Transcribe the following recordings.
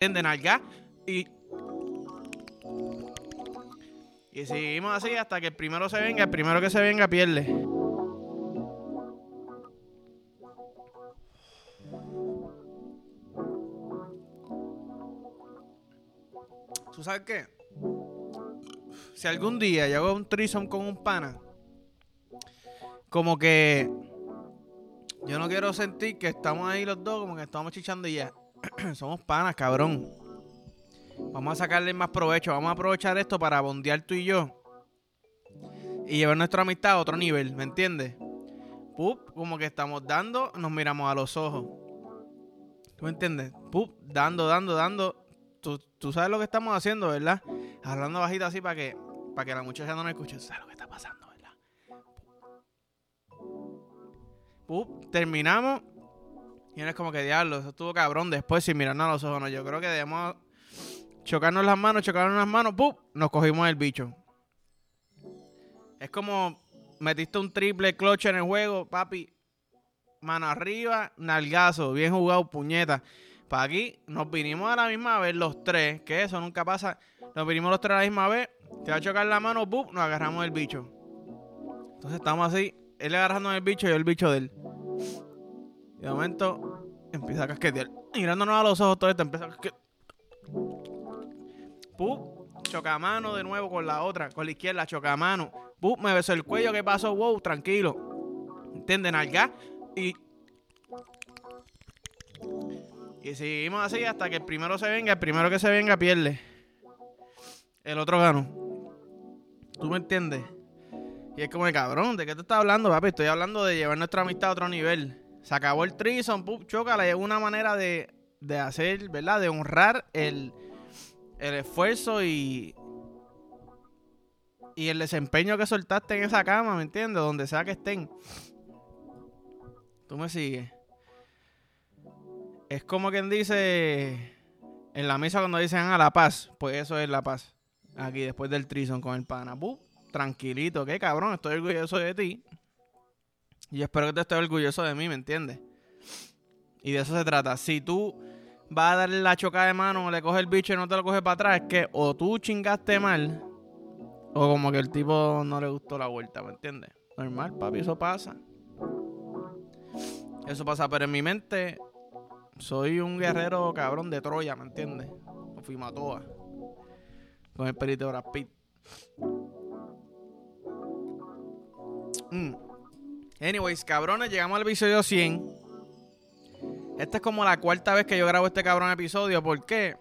de nalga y y seguimos así hasta que el primero se venga, el primero que se venga pierde. ¿Tú sabes qué? Si algún día yo hago un trison con un pana, como que yo no quiero sentir que estamos ahí los dos, como que estamos chichando y ya. Somos panas, cabrón. Vamos a sacarle más provecho. Vamos a aprovechar esto para bondear tú y yo. Y llevar nuestra amistad a otro nivel, ¿me entiendes? Pup, como que estamos dando, nos miramos a los ojos. ¿Tú me entiendes? Pup, dando, dando, dando. Tú, tú sabes lo que estamos haciendo, ¿verdad? Hablando bajito así para que, para que la muchacha no nos escuche. ¿Sabes lo que está pasando, verdad? Pup, terminamos. Y es como que diablo, eso estuvo cabrón después sin mirarnos a los ojos. No, yo creo que debemos chocarnos las manos, chocarnos las manos, ¡pum! Nos cogimos el bicho. Es como metiste un triple clutch en el juego, papi. Mano arriba, nalgazo, bien jugado, puñeta. Para aquí nos vinimos a la misma vez los tres, que eso nunca pasa. Nos vinimos los tres a la misma vez, te va a chocar la mano, ¡pum! Nos agarramos el bicho. Entonces estamos así, él agarrando el bicho y yo el bicho de él. Y de momento empieza a casquetear. Mirándonos a los ojos todo esto, empieza a casquetear. Pup, chocamano de nuevo con la otra, con la izquierda, chocamano. Pup, me besó el cuello, ¿qué pasó? Wow, tranquilo. ¿Entienden? Alga. Y. Y seguimos así hasta que el primero se venga, el primero que se venga pierde. El otro gano. ¿Tú me entiendes? Y es como el cabrón, ¿de qué te estás hablando, papi? Estoy hablando de llevar nuestra amistad a otro nivel. Se acabó el trison, pup, chócala. Es una manera de, de hacer, ¿verdad? De honrar el el esfuerzo y, y el desempeño que soltaste en esa cama, ¿me entiendes? Donde sea que estén. Tú me sigues. Es como quien dice en la misa cuando dicen a ah, la paz, pues eso es la paz. Aquí después del trison con el pana. tranquilito, qué cabrón, estoy orgulloso de ti. Y espero que te estés orgulloso de mí, ¿me entiendes? Y de eso se trata. Si tú va a darle la choca de mano, le coge el bicho y no te lo coge para atrás, es que o tú chingaste mal, o como que el tipo no le gustó la vuelta, ¿me entiendes? Normal, papi, eso pasa. Eso pasa, pero en mi mente soy un guerrero cabrón de Troya, ¿me entiendes? O fui matoa. Con el perito de mm. Anyways, cabrones, llegamos al episodio 100. Esta es como la cuarta vez que yo grabo este cabrón episodio. ¿Por qué?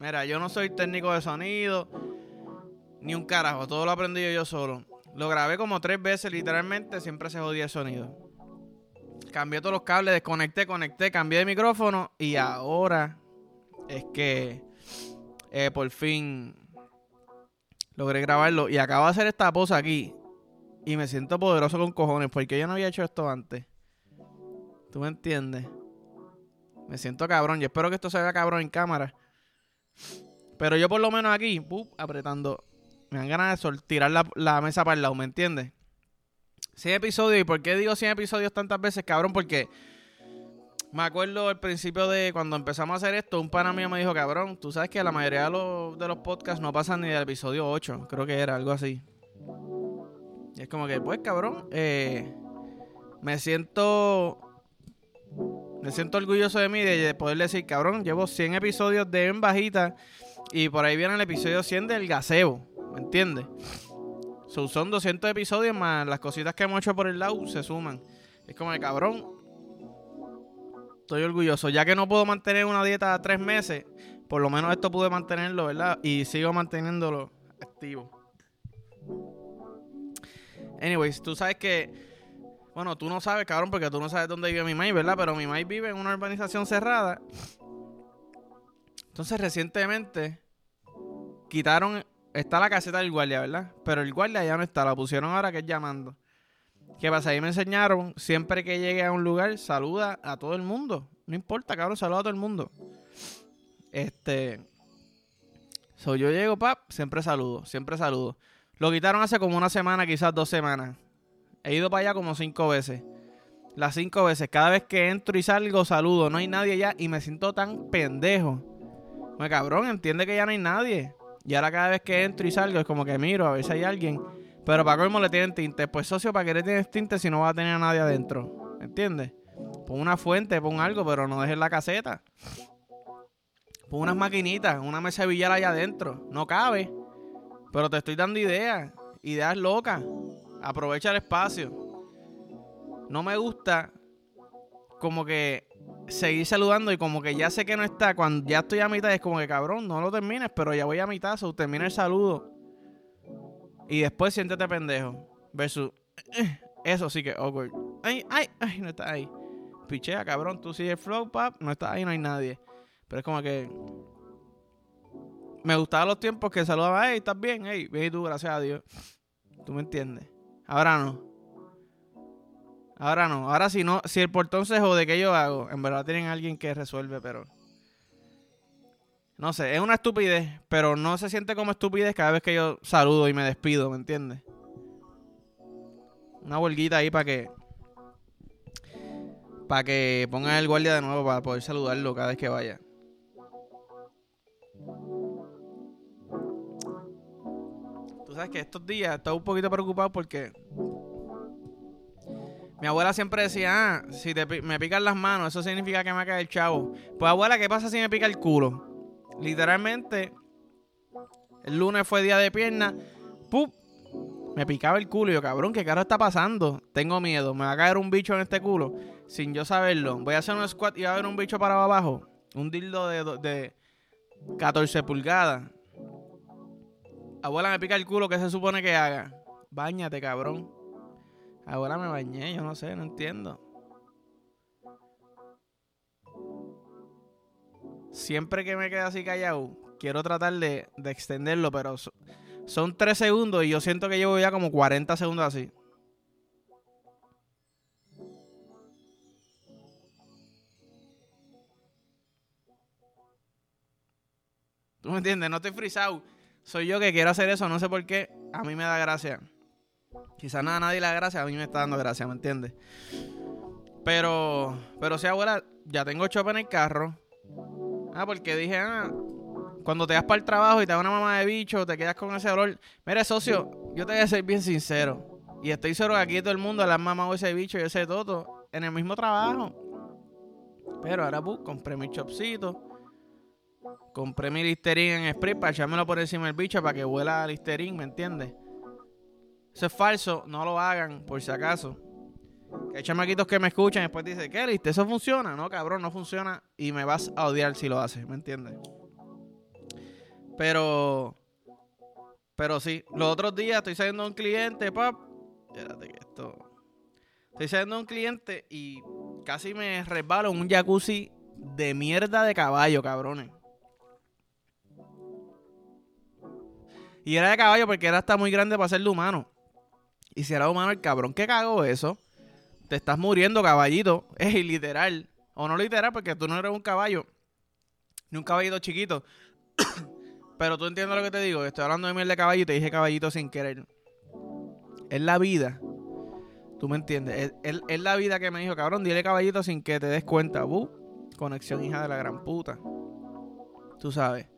Mira, yo no soy técnico de sonido. Ni un carajo. Todo lo aprendí yo solo. Lo grabé como tres veces, literalmente. Siempre se jodía el sonido. Cambié todos los cables, desconecté, conecté, cambié de micrófono. Y ahora es que eh, por fin logré grabarlo. Y acabo de hacer esta posa aquí. Y me siento poderoso con cojones. Porque yo no había hecho esto antes. ¿Tú me entiendes? Me siento cabrón. Yo espero que esto se vea cabrón en cámara. Pero yo por lo menos aquí, apretando. Me dan ganas de tirar la, mesa para el lado, ¿me entiendes? 100 episodios. ¿Y por qué digo 100 episodios tantas veces, cabrón? Porque me acuerdo al principio de cuando empezamos a hacer esto, un pana mío me dijo, cabrón, tú sabes que la mayoría de los, de los podcasts no pasan ni del episodio 8. Creo que era algo así. Y es como que, pues, cabrón, eh, me siento me siento orgulloso de mí de poder decir, cabrón, llevo 100 episodios de En Bajita y por ahí viene el episodio 100 del Gasebo, ¿me entiendes? son 200 episodios más las cositas que hemos hecho por el lado se suman. Es como el cabrón. Estoy orgulloso. Ya que no puedo mantener una dieta tres meses, por lo menos esto pude mantenerlo, ¿verdad? Y sigo manteniéndolo activo. Anyways, tú sabes que bueno, tú no sabes, cabrón, porque tú no sabes dónde vive mi maíz, ¿verdad? Pero mi maíz vive en una urbanización cerrada. Entonces, recientemente quitaron. Está la caseta del guardia, ¿verdad? Pero el guardia ya no está, la pusieron ahora que es llamando. ¿Qué pasa? Ahí me enseñaron, siempre que llegue a un lugar, saluda a todo el mundo. No importa, cabrón, saluda a todo el mundo. Este. So, yo llego, pap, siempre saludo, siempre saludo. Lo quitaron hace como una semana, quizás dos semanas. He ido para allá como cinco veces. Las cinco veces. Cada vez que entro y salgo, saludo. No hay nadie allá y me siento tan pendejo. Pues cabrón, entiende que ya no hay nadie. Y ahora cada vez que entro y salgo es como que miro a ver si hay alguien. Pero para cómo le tienen tinte. Pues socio, ¿para qué le tienes tinte si no va a tener a nadie adentro? ¿Entiendes? Pon una fuente, pon algo, pero no dejes la caseta. Pon unas maquinitas, una mesa de billar allá adentro. No cabe. Pero te estoy dando ideas. Ideas locas. Aprovecha el espacio. No me gusta como que seguir saludando y como que ya sé que no está. Cuando ya estoy a mitad es como que cabrón, no lo termines, pero ya voy a mitad, so termina el saludo. Y después siéntete pendejo. Versus, eh, eso sí que awkward. Ay, ay, ay, no está ahí. Pichea, cabrón, tú sigues flow, pap, no está ahí, no hay nadie. Pero es como que. Me gustaban los tiempos que saludaba, hey, ¿estás bien? Hey, bien y tú, gracias a Dios. ¿Tú me entiendes? Ahora no. Ahora no. Ahora si no, si el portón se jode, ¿qué yo hago? En verdad tienen alguien que resuelve, pero. No sé, es una estupidez, pero no se siente como estupidez cada vez que yo saludo y me despido, ¿me entiendes? Una huelguita ahí para que. Para que pongan el guardia de nuevo para poder saludarlo cada vez que vaya. Tú sabes que estos días estoy un poquito preocupado porque mi abuela siempre decía, ah, si me pican las manos, eso significa que me cae el chavo. Pues abuela, ¿qué pasa si me pica el culo? Literalmente, el lunes fue día de pierna, ¡pum! Me picaba el culo y yo, cabrón, ¿qué caro está pasando? Tengo miedo, me va a caer un bicho en este culo sin yo saberlo. Voy a hacer un squat y va a haber un bicho para abajo. Un dildo de, de 14 pulgadas. Abuela, me pica el culo, ¿qué se supone que haga? Báñate, cabrón. Ahora me bañé, yo no sé, no entiendo. Siempre que me quedo así callado, quiero tratar de, extenderlo, pero son 3 segundos y yo siento que llevo ya como 40 segundos así. ¿Tú me entiendes? No estoy frisado soy yo que quiero hacer eso, no sé por qué, a mí me da gracia. Quizás nada, nadie le da gracia, a mí me está dando gracia, ¿me entiendes? Pero, pero si abuela, ya tengo chopa en el carro. Ah, porque dije, ah, cuando te vas para el trabajo y te da una mamá de bicho, te quedas con ese olor. Mire, socio, yo te voy a ser bien sincero. Y estoy seguro que aquí todo el mundo le han mamado ese bicho y ese toto en el mismo trabajo. Pero ahora, pues, compré mi chopcito Compré mi Listerine en spray para echármelo por encima del bicho para que huela a Listerine, ¿me entiendes? Eso es falso, no lo hagan, por si acaso. hay chamaquitos que me escuchan y después dicen, ¿qué listo? ¿Eso funciona? No, cabrón, no funciona y me vas a odiar si lo haces, ¿me entiendes? Pero, pero sí, los otros días estoy saliendo un cliente, pap. Espérate que esto. Estoy saliendo a un cliente y casi me resbalo en un jacuzzi de mierda de caballo, cabrones. Y era de caballo porque era hasta muy grande para ser humano. Y si era humano, el cabrón que cagó eso, te estás muriendo, caballito. Es literal. O no literal, porque tú no eres un caballo. Ni un caballito chiquito. Pero tú entiendes lo que te digo. Estoy hablando de miel de caballo y te dije caballito sin querer. Es la vida. Tú me entiendes. Es, la vida que me dijo, cabrón, dile caballito sin que te des cuenta. conexión hija de la gran puta. Tú sabes.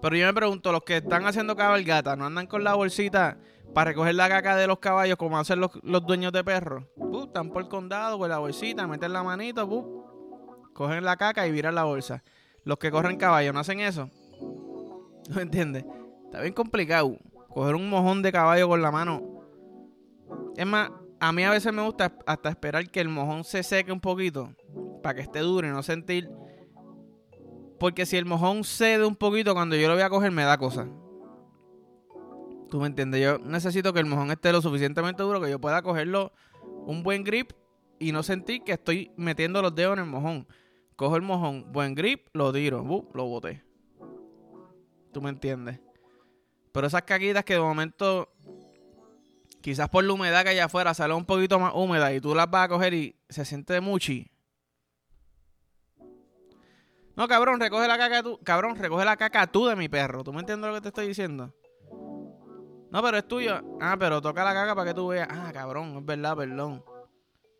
Pero yo me pregunto, los que están haciendo cabalgata, ¿no andan con la bolsita para recoger la caca de los caballos como hacen los, dueños de perros? están por el condado con la bolsita, meten la manito, cogen la caca y viran la bolsa. Los que corren caballo, ¿no hacen eso? ¿No entiendes? Está bien complicado. Coger un mojón de caballo con la mano. Es más, a mí a veces me gusta hasta esperar que el mojón se seque un poquito para que esté duro y no sentir porque si el mojón cede un poquito cuando yo lo voy a coger, me da cosa. ¿Tú me entiendes? Yo necesito que el mojón esté lo suficientemente duro que yo pueda cogerlo un buen grip y no sentir que estoy metiendo los dedos en el mojón. Cojo el mojón, buen grip, lo tiro, lo boté. ¿Tú me entiendes? Pero esas caquitas que de momento, quizás por la humedad que hay afuera, sale un poquito más húmeda y tú las vas a coger y se siente de muchi. No, cabrón, recoge la caca tú. Cabrón, recoge la caca tú de mi perro. ¿Tú me entiendes lo que te estoy diciendo? No, pero es tuyo. Ah, pero toca la caca para que tú veas. Ah, cabrón, es verdad, perdón.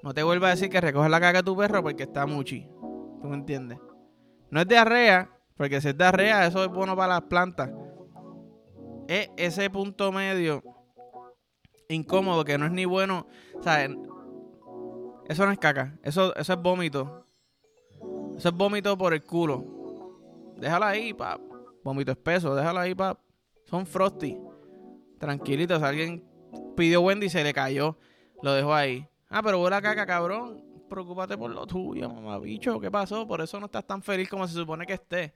No te vuelvas a decir que recoge la caca de tu perro porque está muchi. ¿Tú me entiendes? No es diarrea, Porque si es diarrea, eso es bueno para las plantas. Es ese punto medio incómodo que no es ni bueno. O eso no es caca. Eso, eso es vómito. Eso es vómito por el culo. Déjala ahí, pap. Vómito espeso, déjala ahí, pap. Son frosty. Tranquilitos, alguien pidió Wendy y se le cayó. Lo dejó ahí. Ah, pero huele a caca, cabrón. Preocúpate por lo tuyo, mamá bicho. ¿Qué pasó? Por eso no estás tan feliz como se supone que esté.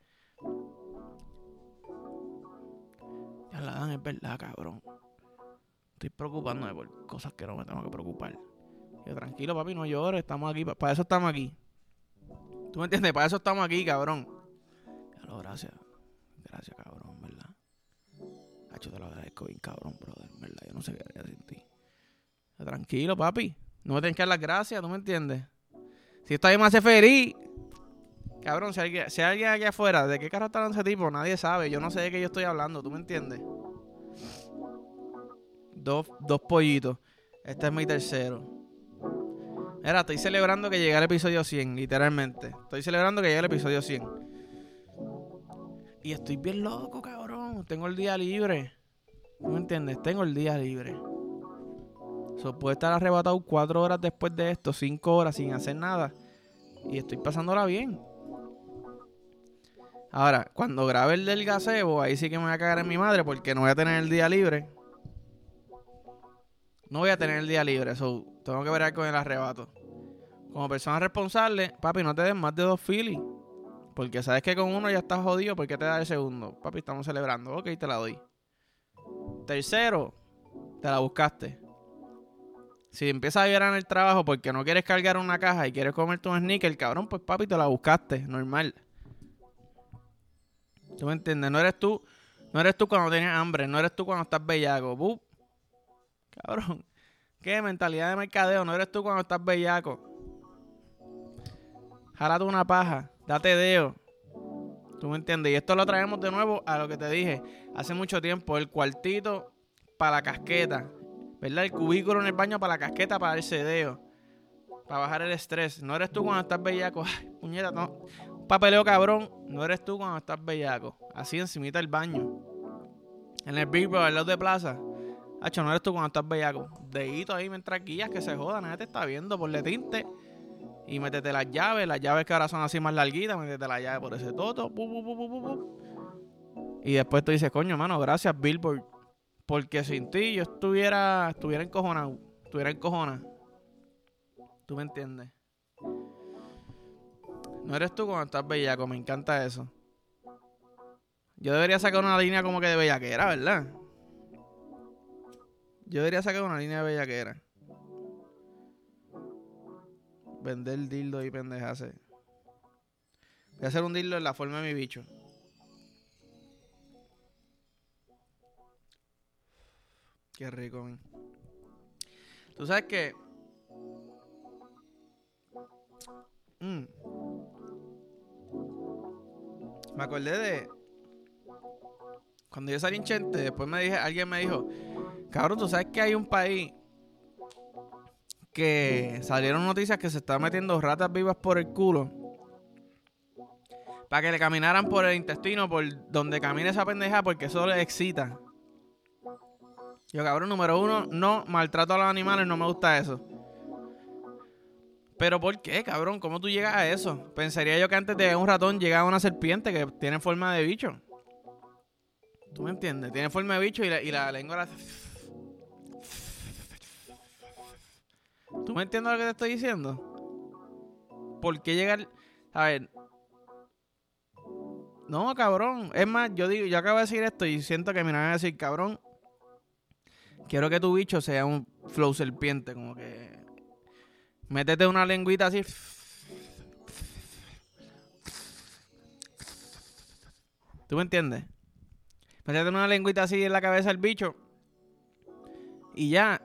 Ya la dan, es verdad, cabrón. Estoy preocupándome por cosas que no me tengo que preocupar. Yo, tranquilo, papi, no llores. Estamos aquí. Para eso estamos aquí. ¿Tú me entiendes? Para eso estamos aquí, cabrón. Lo, gracias. Gracias, cabrón, ¿verdad? Hacho, te lo agradezco bien, cabrón, brother, ¿verdad? Yo no sé qué haría sin ti. Tranquilo, papi. No me tienes que dar las gracias, ¿tú me entiendes? Si esto ahí me hace feliz. Cabrón, si hay, si alguien aquí afuera, ¿de qué carro está ese tipo? Nadie sabe. Yo no sé de qué yo estoy hablando, ¿tú me entiendes? Dos, dos pollitos. Este es mi tercero. Mira, estoy celebrando que llegue al episodio 100, literalmente. Estoy celebrando que llegue al episodio 100. Y estoy bien loco, cabrón. Tengo el día libre. ¿Tú me entiendes? Tengo el día libre. So, puedo estar arrebatado cuatro horas después de esto, cinco horas sin hacer nada. Y estoy pasándola bien. Ahora, cuando grabe el del gazebo, ahí sí que me voy a cagar en mi madre porque no voy a tener el día libre. No voy a tener el día libre, so, tengo que ver con el arrebato. Como persona responsable, papi, no te des más de dos filis. Porque sabes que con uno ya estás jodido, ¿por qué te da el segundo? Papi, estamos celebrando. Ok, te la doy. Tercero, te la buscaste. Si empiezas a llorar en el trabajo porque no quieres cargar una caja y quieres comerte un sneaker, cabrón, pues papi, te la buscaste, normal. ¿Tú me entiendes? No eres tú, no eres tú cuando tienes hambre, no eres tú cuando estás bellaco. Cabrón. ¿Qué mentalidad de mercadeo? No eres tú cuando estás bellaco. Jálate una paja. Date deo. ¿Tú me entiendes? Y esto lo traemos de nuevo a lo que te dije hace mucho tiempo. El cuartito para la casqueta. ¿Verdad? El cubículo en el baño para la casqueta, para el sedeo. Para bajar el estrés. No eres tú cuando estás bellaco. Ay, puñeta, no. papeleo cabrón. No eres tú cuando estás bellaco. Así encimita el baño. En el Big Brother, al lado de plaza. Hacho, no eres tú cuando estás bellaco. Dedito ahí mientras guías que se joda, nadie te está viendo, por le tinte. Y métete las llaves, las llaves que ahora son así más larguitas, métete la llave por ese toto. y después tú dices, coño, mano, gracias Billboard. Porque sin ti yo estuviera, estuviera encojonado, estuviera encojonado. ¿Tú me entiendes? No eres tú cuando estás bellaco, me encanta eso. Yo debería sacar una línea como que de bellaquera, ¿verdad? Yo debería sacar una línea de bellaquera. Vender dildo y pendejase. Voy a hacer un dildo en la forma de mi bicho. Qué rico, man. Tú sabes que. Mm. Me acordé de. Cuando yo salí en Chente, después me dije, alguien me dijo, Cabrón, tú sabes que hay un país que salieron noticias que se están metiendo ratas vivas por el culo para que le caminaran por el intestino, por donde camine esa pendeja, porque eso le excita. Yo, cabrón, número uno, no maltrato a los animales, no me gusta eso. Pero ¿por qué, cabrón? ¿Cómo tú llegas a eso? Pensaría yo que antes de un ratón llegaba una serpiente que tiene forma de bicho. ¿Tú me entiendes? Tiene forma de bicho y la, y la lengua la... ¿Tú me entiendes lo que te estoy diciendo? ¿Por qué llegar? A ver. No, cabrón. Es más, yo digo, yo acabo de decir esto y siento que me van a decir, cabrón. Quiero que tu bicho sea un flow serpiente, como que. Métete una lengüita así. ¿Tú me entiendes? Métete una lengüita así en la cabeza del bicho. Y ya,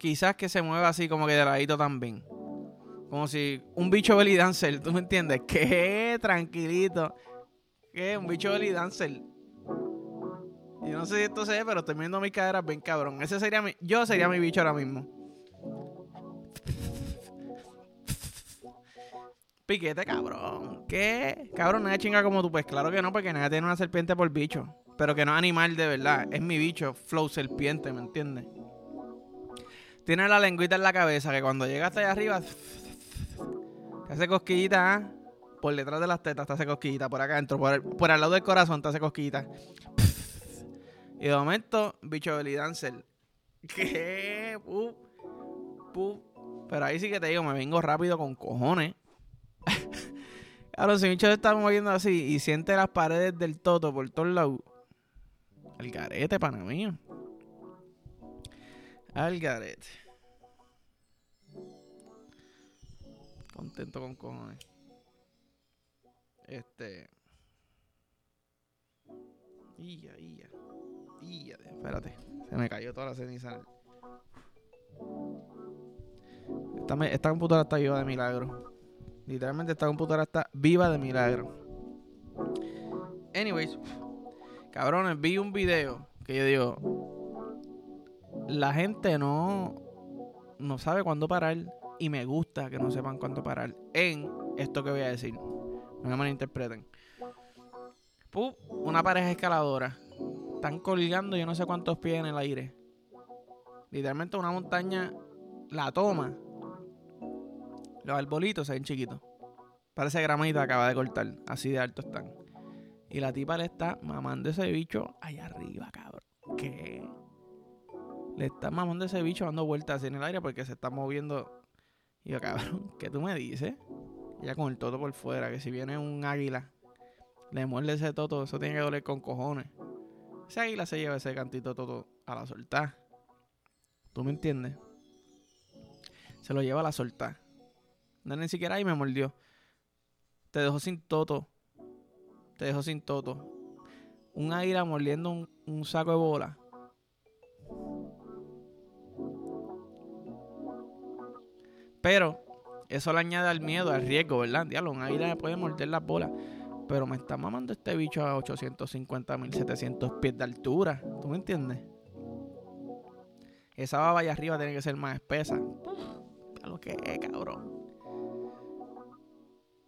quizás que se mueva así como que de ladito también. Como si un bicho belly dancer, ¿tú me entiendes? Que tranquilito. Que un bicho belly dancer. Y no sé si esto se ve, pero estoy viendo mis caderas bien cabrón. Ese sería mi. Yo sería mi bicho ahora mismo. Piquete, cabrón. ¿Qué? Cabrón, nadie chinga como tú. Pues claro que no, porque nadie tiene una serpiente por bicho. Pero que no es animal de verdad. Es mi bicho, flow serpiente, ¿me entiendes? Tiene la lengüita en la cabeza que cuando llega hasta allá arriba. Te hace cosquillita, ¿ah? Por detrás de las tetas te hace cosquillita. Por acá adentro, por, el, por al lado del corazón te hace cosquillita. Y de momento, bicho belly dancer. ¿Qué? Pup, pup. Pero ahí sí que te digo, me vengo rápido con cojones. Claro, si bicho está moviendo así y siente las paredes del toto por todos lados. El garete, pana mío. Al. Contento con cojones. Este. Ia, ia. Ia, espérate. Se me cayó toda la ceniza. Esta, esta computadora está viva de milagro. Literalmente esta computadora está viva de milagro. Anyways, cabrones, vi un video que yo digo, la gente no, no sabe cuándo parar y me gusta que no sepan cuándo parar en esto que voy a decir. No me malinterpreten. Pup, una pareja escaladora. Están colgando yo no sé cuántos pies en el aire. Literalmente una montaña la toma. Los arbolitos se ven chiquitos. Parece gramita acaba de cortar. Así de alto están. Y la tipa le está mamando ese bicho allá arriba, cabrón. ¿Qué? Le está mamando ese bicho dando vueltas en el aire porque se está moviendo. Y yo, cabrón, ¿qué tú me dices? Ya con el toto por fuera, que si viene un águila, le muerde ese toto, eso tiene que doler con cojones. Ese águila se lleva ese cantito toto a la soltar. ¿Tú me entiendes? Se lo lleva a la soltar. No ni siquiera ahí me mordió. Te dejó sin toto te dejo sin toto. Un águila mordiendo un, un saco de bola. Pero eso le añade al miedo, al riesgo, ¿verdad? Diablo, un águila me puede morder las bolas. Pero me está mamando este bicho a 850 mil 700 pies de altura. ¿Tú me entiendes? Esa baba allá arriba tiene que ser más espesa. A lo que es, cabrón.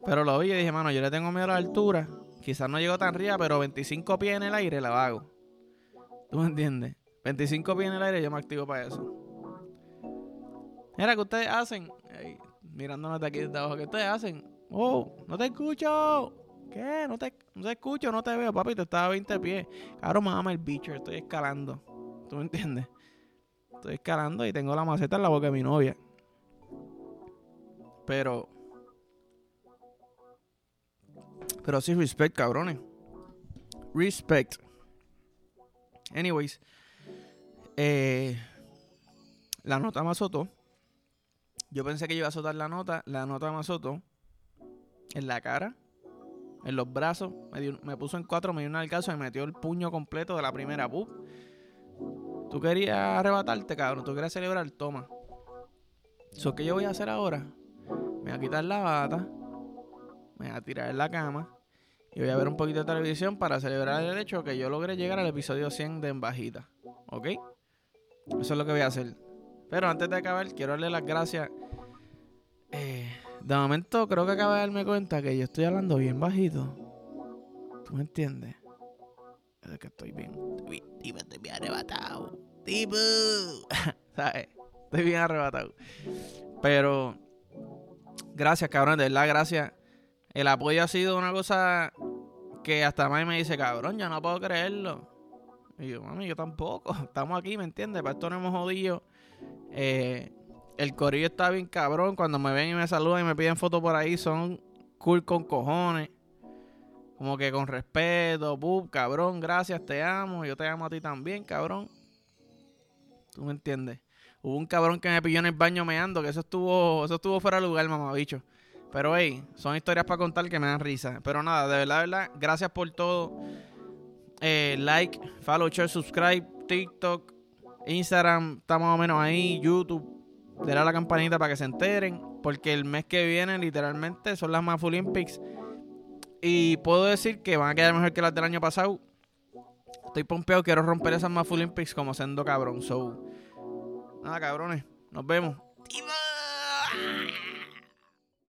Pero lo vi y dije, mano, yo le tengo miedo a la altura. Quizás no llego tan arriba, pero 25 pies en el aire la hago. ¿Tú me entiendes? 25 pies en el aire yo me activo para eso. Mira, ¿qué ustedes hacen? Mirándonos de aquí desde abajo, ¿qué ustedes hacen? Oh, no te escucho. ¿Qué? No te, no te escucho, no te veo, papi. Te estaba a 20 pies. Cabrón, mama el bicho, estoy escalando. ¿Tú me entiendes? Estoy escalando y tengo la maceta en la boca de mi novia. Pero pero sí, respect, cabrones. Respect. Anyways. Eh, la nota me azotó. Yo pensé que iba a azotar la nota. La nota me azotó. En la cara. En los brazos. Me, puso en cuatro, me dio un alcance me metió el puño completo de la primera. Pup. Tú querías arrebatarte, cabrón. Tú querías celebrar. Toma. So, ¿Qué yo voy a hacer ahora? Me voy a quitar la bata me voy a tirar en la cama y voy a ver un poquito de televisión para celebrar el hecho que yo logré llegar al episodio 100 de En Bajita. ¿Ok? Eso es lo que voy a hacer. Pero antes de acabar, quiero darle las gracias. Eh, de momento, creo que acabo de darme cuenta que yo estoy hablando bien bajito. ¿Tú me entiendes? Es que estoy bien. Tipo, estoy bien arrebatado. Tipo. ¿Sabes? Estoy bien arrebatado. Pero. Gracias, cabrón. De verdad, gracias el apoyo ha sido una cosa que hasta más me dice, cabrón, yo no puedo creerlo. Y yo, mami, yo tampoco. Estamos aquí, ¿me entiendes? Para esto no hemos jodido. Eh, el corillo está bien cabrón. Cuando me ven y me saludan y me piden fotos por ahí, son cool con cojones. Como que con respeto, bub, cabrón, gracias, te amo. Yo te amo a ti también, cabrón. ¿Tú me entiendes? Hubo un cabrón que me pilló en el baño meando, que eso estuvo, eso estuvo fuera de lugar, mamabicho. Pero hey, son historias para contar que me dan risa. Pero nada, de verdad, de verdad, gracias por todo. Eh, like, follow, share, subscribe, TikTok, Instagram, está más o menos ahí, YouTube. Dale a la campanita para que se enteren. Porque el mes que viene, literalmente, son las Mafu Olympics. Y puedo decir que van a quedar mejor que las del año pasado. Estoy pompeado, quiero romper esas Mafu Olympics como siendo cabrón. So, nada, cabrones. Nos vemos.